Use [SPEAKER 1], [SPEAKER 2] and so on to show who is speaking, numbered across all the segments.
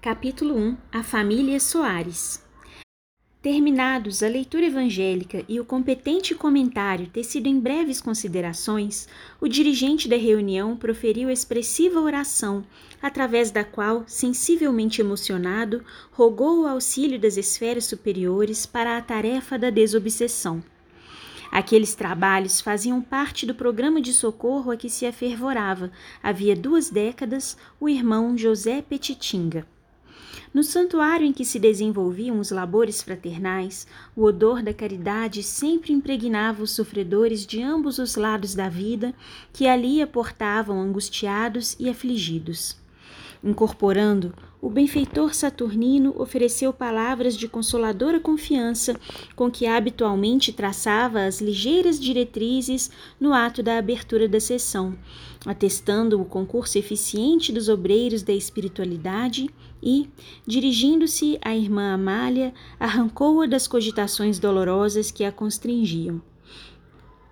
[SPEAKER 1] Capítulo 1 A Família Soares Terminados a leitura evangélica e o competente comentário tecido em breves considerações, o dirigente da reunião proferiu expressiva oração, através da qual, sensivelmente emocionado, rogou o auxílio das esferas superiores para a tarefa da desobsessão. Aqueles trabalhos faziam parte do programa de socorro a que se afervorava, havia duas décadas, o irmão José Petitinga. No santuário em que se desenvolviam os labores fraternais, o odor da caridade sempre impregnava os sofredores de ambos os lados da vida que ali aportavam angustiados e afligidos. Incorporando, o benfeitor saturnino ofereceu palavras de consoladora confiança com que habitualmente traçava as ligeiras diretrizes no ato da abertura da sessão, atestando o concurso eficiente dos obreiros da espiritualidade e, dirigindo-se à irmã Amália, arrancou-a das cogitações dolorosas que a constringiam.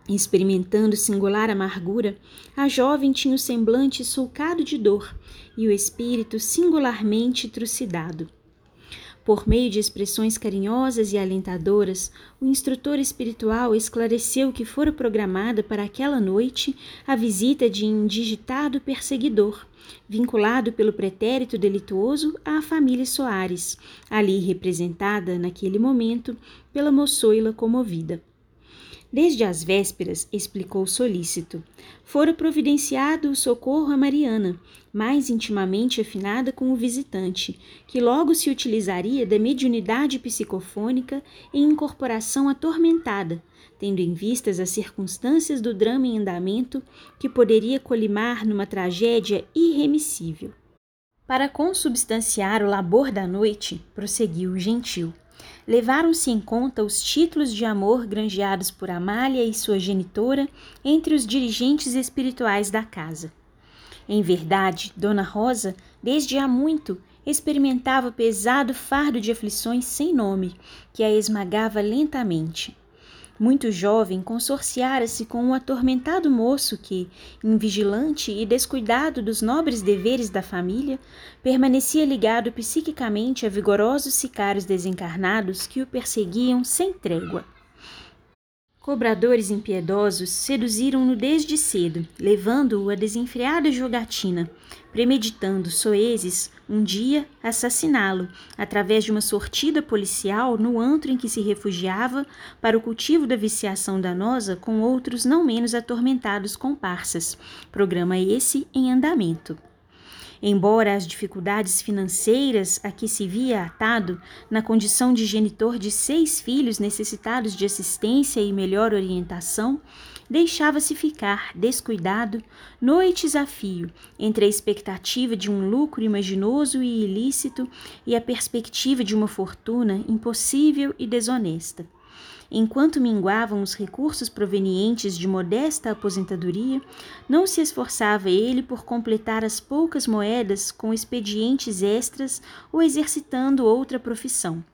[SPEAKER 1] Experimentando singular amargura, a jovem tinha o semblante sulcado de dor e o espírito singularmente trucidado. Por meio de expressões carinhosas e alentadoras, o instrutor espiritual esclareceu que fora programada para aquela noite a visita de um digitado perseguidor, vinculado pelo pretérito delituoso à família Soares, ali representada, naquele momento, pela moçoila comovida. Desde as vésperas, explicou solícito, fora providenciado o socorro a Mariana, mais intimamente afinada com o visitante, que logo se utilizaria da mediunidade psicofônica em incorporação atormentada, tendo em vistas as circunstâncias do drama em andamento que poderia colimar numa tragédia irremissível. Para consubstanciar o labor da noite, prosseguiu o gentil levaram-se em conta os títulos de amor granjeados por Amália e sua genitora entre os dirigentes espirituais da casa. Em verdade, Dona Rosa, desde há muito, experimentava pesado fardo de aflições sem nome, que a esmagava lentamente. Muito jovem, consorciara-se com um atormentado moço que, invigilante e descuidado dos nobres deveres da família, permanecia ligado psiquicamente a vigorosos sicários desencarnados que o perseguiam sem trégua. Cobradores impiedosos seduziram-no desde cedo, levando-o a desenfreada jogatina, premeditando soezes um dia assassiná-lo, através de uma sortida policial no antro em que se refugiava para o cultivo da viciação danosa com outros não menos atormentados comparsas, programa esse em andamento. Embora as dificuldades financeiras a que se via atado, na condição de genitor de seis filhos necessitados de assistência e melhor orientação, deixava-se ficar, descuidado, noites a fio, entre a expectativa de um lucro imaginoso e ilícito e a perspectiva de uma fortuna impossível e desonesta. Enquanto minguavam os recursos provenientes de modesta aposentadoria, não se esforçava ele por completar as poucas moedas com expedientes extras ou exercitando outra profissão.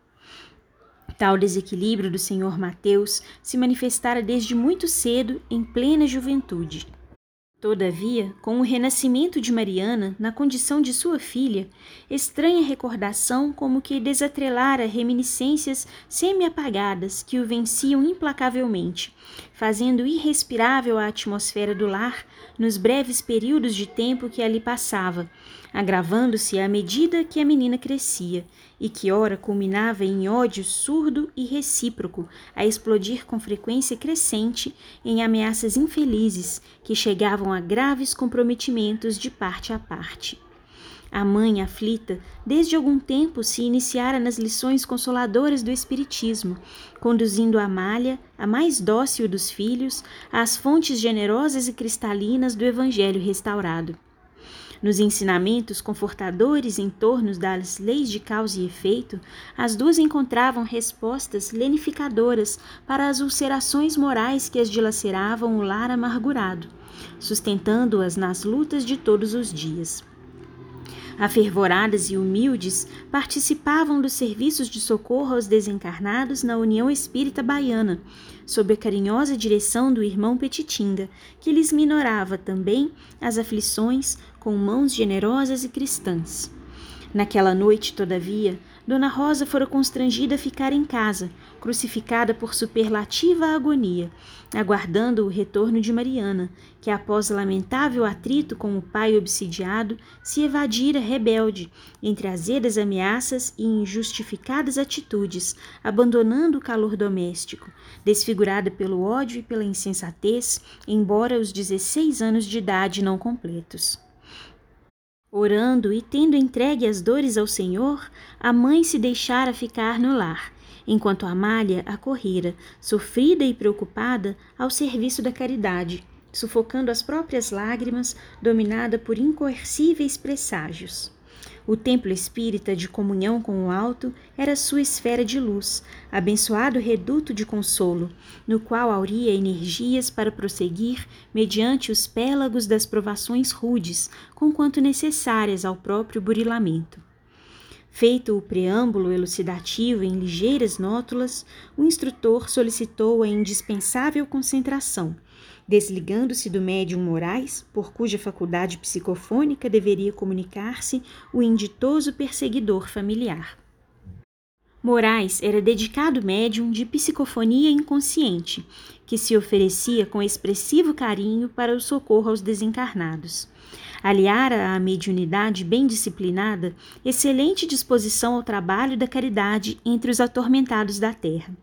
[SPEAKER 1] Tal desequilíbrio do senhor Mateus se manifestara desde muito cedo em plena juventude. Todavia, com o renascimento de Mariana, na condição de sua filha, estranha recordação como que desatrelara reminiscências semi-apagadas que o venciam implacavelmente, fazendo irrespirável a atmosfera do lar nos breves períodos de tempo que ali passava, agravando-se à medida que a menina crescia, e que ora culminava em ódio surdo e recíproco, a explodir com frequência crescente em ameaças infelizes que chegavam a graves comprometimentos de parte a parte. A mãe, aflita, desde algum tempo se iniciara nas lições consoladoras do Espiritismo, conduzindo Amália, a mais dócil dos filhos, às fontes generosas e cristalinas do Evangelho restaurado. Nos ensinamentos confortadores em torno das leis de causa e efeito, as duas encontravam respostas lenificadoras para as ulcerações morais que as dilaceravam o lar amargurado, sustentando-as nas lutas de todos os dias. Afervoradas e humildes, participavam dos serviços de socorro aos desencarnados na União Espírita Baiana, sob a carinhosa direção do irmão Petitinga, que lhes minorava também as aflições com mãos generosas e cristãs. Naquela noite, todavia, Dona Rosa fora constrangida a ficar em casa, crucificada por superlativa agonia, aguardando o retorno de Mariana, que após lamentável atrito com o pai obsidiado, se evadira rebelde entre azedas ameaças e injustificadas atitudes, abandonando o calor doméstico, desfigurada pelo ódio e pela insensatez, embora os 16 anos de idade não completos. Orando e tendo entregue as dores ao Senhor, a mãe se deixara ficar no lar, enquanto Amália acorrera, sofrida e preocupada, ao serviço da caridade, sufocando as próprias lágrimas, dominada por incoercíveis presságios. O templo espírita de comunhão com o alto era sua esfera de luz, abençoado reduto de consolo, no qual auria energias para prosseguir mediante os pélagos das provações rudes, conquanto necessárias ao próprio burilamento. Feito o preâmbulo elucidativo em ligeiras nótulas, o instrutor solicitou a indispensável concentração desligando-se do médium Moraes, por cuja faculdade psicofônica deveria comunicar-se o inditoso perseguidor familiar. Moraes era dedicado médium de psicofonia inconsciente, que se oferecia com expressivo carinho para o socorro aos desencarnados. Aliara à mediunidade bem disciplinada excelente disposição ao trabalho da caridade entre os atormentados da terra.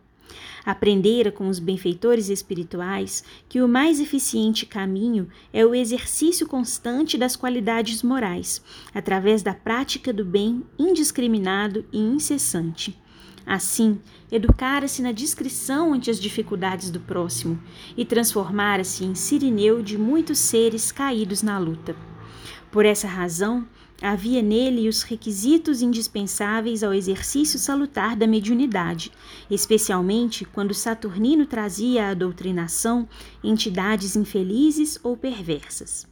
[SPEAKER 1] Aprendera com os benfeitores espirituais que o mais eficiente caminho é o exercício constante das qualidades morais, através da prática do bem indiscriminado e incessante. Assim, educara-se na discrição ante as dificuldades do próximo e transformara-se em sirineu de muitos seres caídos na luta. Por essa razão, Havia nele os requisitos indispensáveis ao exercício salutar da mediunidade, especialmente quando Saturnino trazia à doutrinação entidades infelizes ou perversas.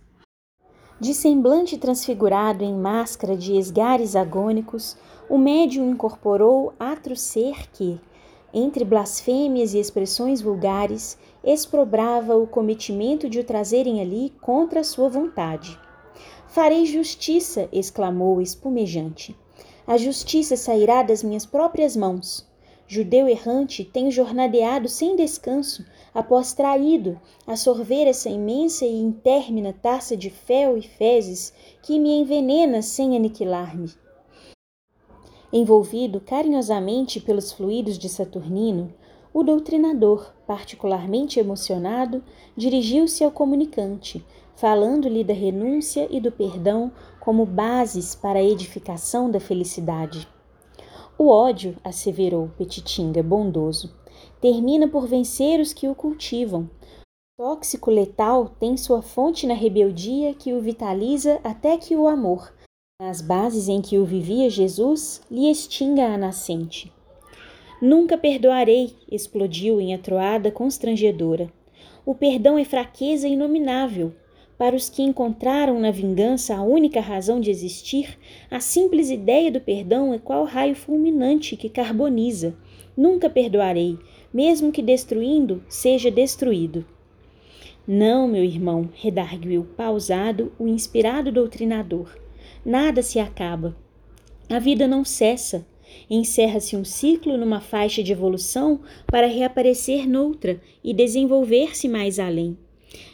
[SPEAKER 1] De semblante transfigurado em máscara de esgares agônicos, o médium incorporou atro ser que, entre blasfêmias e expressões vulgares, exprobrava o cometimento de o trazerem ali contra sua vontade. Farei justiça, exclamou espumejante. A justiça sairá das minhas próprias mãos. Judeu errante, tenho jornadeado sem descanso, após traído, a sorver essa imensa e intermina taça de fel e fezes que me envenena sem aniquilar-me. Envolvido carinhosamente pelos fluidos de Saturnino, o doutrinador, particularmente emocionado, dirigiu-se ao comunicante, falando-lhe da renúncia e do perdão como bases para a edificação da felicidade. O ódio, asseverou Petitinga, bondoso, termina por vencer os que o cultivam. O tóxico letal tem sua fonte na rebeldia que o vitaliza até que o amor, nas bases em que o vivia Jesus, lhe extinga a nascente. Nunca perdoarei, explodiu em atroada constrangedora. O perdão é fraqueza inominável, para os que encontraram na vingança a única razão de existir, a simples ideia do perdão é qual raio fulminante que carboniza. Nunca perdoarei, mesmo que destruindo seja destruído. Não, meu irmão, redarguiu pausado o inspirado doutrinador. Nada se acaba. A vida não cessa. Encerra-se um ciclo numa faixa de evolução para reaparecer noutra e desenvolver-se mais além.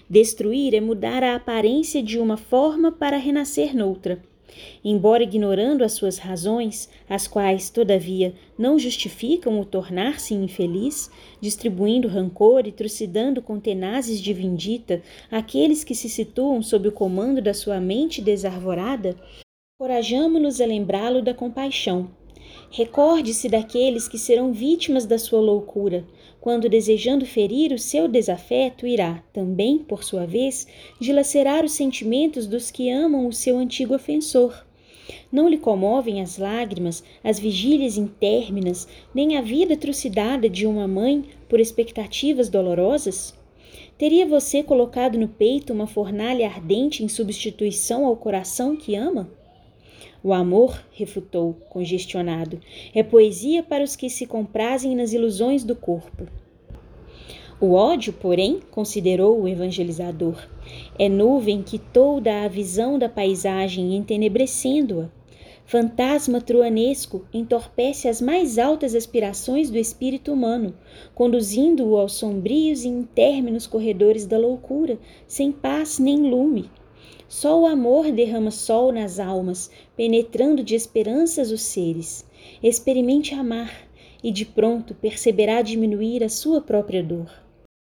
[SPEAKER 1] Destruir é mudar a aparência de uma forma para renascer noutra. Embora ignorando as suas razões, as quais, todavia, não justificam o tornar-se infeliz, distribuindo rancor e trucidando com tenazes de vindita aqueles que se situam sob o comando da sua mente desarvorada, corajamo-nos a lembrá-lo da compaixão. Recorde-se daqueles que serão vítimas da sua loucura, quando desejando ferir o seu desafeto, irá, também, por sua vez, dilacerar os sentimentos dos que amam o seu antigo ofensor. Não lhe comovem as lágrimas, as vigílias intérminas, nem a vida trucidada de uma mãe por expectativas dolorosas? Teria você colocado no peito uma fornalha ardente em substituição ao coração que ama? O amor, refutou, congestionado, é poesia para os que se comprazem nas ilusões do corpo. O ódio, porém, considerou o evangelizador, é nuvem que tolda a visão da paisagem, entenebrecendo-a. fantasma truanesco entorpece as mais altas aspirações do espírito humano, conduzindo-o aos sombrios e intérminos corredores da loucura, sem paz nem lume. Só o amor derrama sol nas almas, penetrando de esperanças os seres. Experimente amar, e de pronto perceberá diminuir a sua própria dor.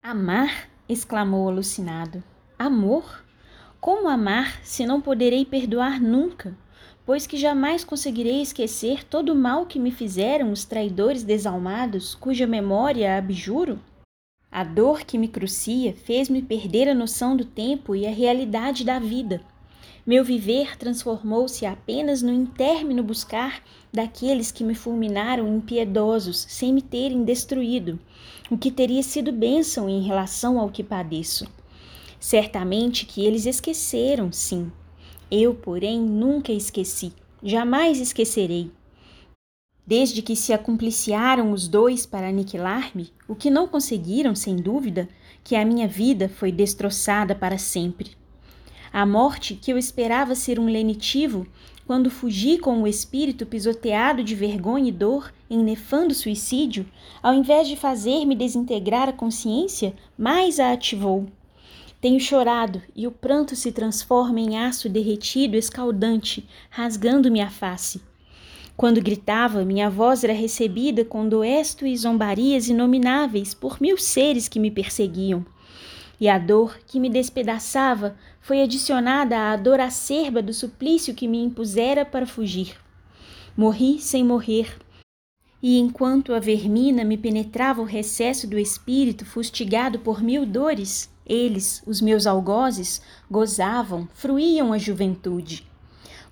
[SPEAKER 2] Amar? exclamou alucinado. Amor? Como amar se não poderei perdoar nunca? Pois que jamais conseguirei esquecer todo o mal que me fizeram os traidores desalmados, cuja memória abjuro? A dor que me crucia fez-me perder a noção do tempo e a realidade da vida. Meu viver transformou-se apenas no intérmino buscar daqueles que me fulminaram impiedosos sem me terem destruído, o que teria sido bênção em relação ao que padeço. Certamente que eles esqueceram, sim. Eu, porém, nunca esqueci, jamais esquecerei. Desde que se acumpliciaram os dois para aniquilar-me, o que não conseguiram, sem dúvida, que a minha vida foi destroçada para sempre. A morte, que eu esperava ser um lenitivo, quando fugi com o espírito pisoteado de vergonha e dor em nefando suicídio, ao invés de fazer-me desintegrar a consciência, mais a ativou. Tenho chorado e o pranto se transforma em aço derretido escaldante, rasgando-me a face. Quando gritava, minha voz era recebida com doesto e zombarias inomináveis por mil seres que me perseguiam. E a dor que me despedaçava foi adicionada à dor acerba do suplício que me impusera para fugir. Morri sem morrer. E enquanto a vermina me penetrava o recesso do espírito fustigado por mil dores, eles, os meus algozes, gozavam, fruíam a juventude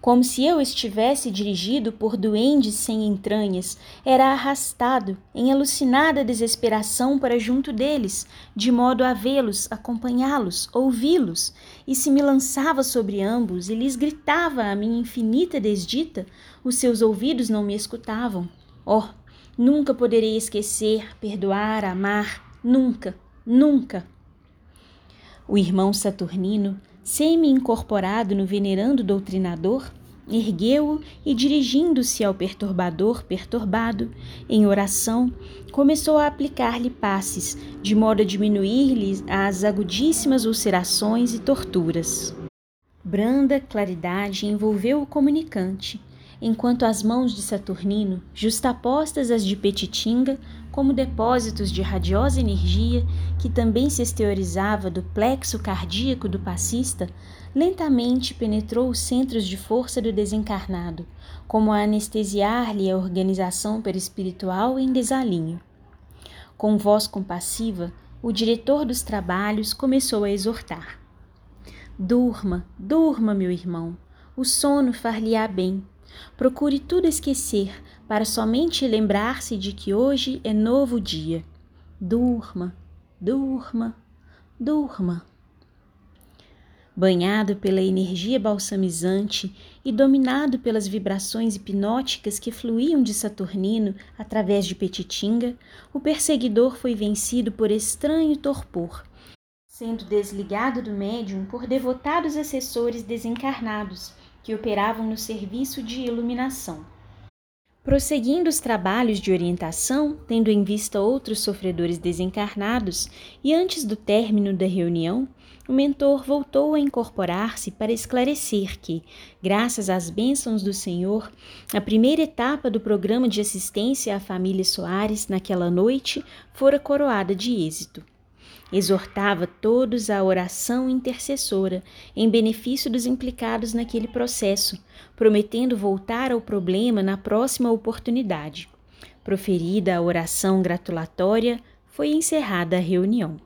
[SPEAKER 2] como se eu estivesse dirigido por duendes sem entranhas, era arrastado em alucinada desesperação para junto deles, de modo a vê-los, acompanhá-los, ouvi-los, e se me lançava sobre ambos e lhes gritava a minha infinita desdita, os seus ouvidos não me escutavam. Oh, nunca poderei esquecer, perdoar, amar, nunca, nunca. O irmão Saturnino semi-incorporado no venerando doutrinador, ergueu-o e, dirigindo-se ao perturbador perturbado, em oração, começou a aplicar-lhe passes, de modo a diminuir-lhe as agudíssimas ulcerações e torturas. Branda claridade envolveu o comunicante, enquanto as mãos de Saturnino, justapostas às de Petitinga, como depósitos de radiosa energia que também se exteriorizava do plexo cardíaco do passista, lentamente penetrou os centros de força do desencarnado, como a anestesiar-lhe a organização perispiritual em desalinho. Com voz compassiva, o diretor dos trabalhos começou a exortar. Durma, durma, meu irmão. O sono far-lhe-á bem. Procure tudo esquecer, para somente lembrar-se de que hoje é novo dia. Durma, durma, durma. Banhado pela energia balsamizante e dominado pelas vibrações hipnóticas que fluíam de Saturnino através de Petitinga, o perseguidor foi vencido por estranho torpor, sendo desligado do médium por devotados assessores desencarnados que operavam no serviço de iluminação. Prosseguindo os trabalhos de orientação, tendo em vista outros sofredores desencarnados, e antes do término da reunião, o mentor voltou a incorporar-se para esclarecer que, graças às bênçãos do Senhor, a primeira etapa do programa de assistência à família Soares naquela noite fora coroada de êxito. Exortava todos à oração intercessora em benefício dos implicados naquele processo, prometendo voltar ao problema na próxima oportunidade. Proferida a oração gratulatória, foi encerrada a reunião.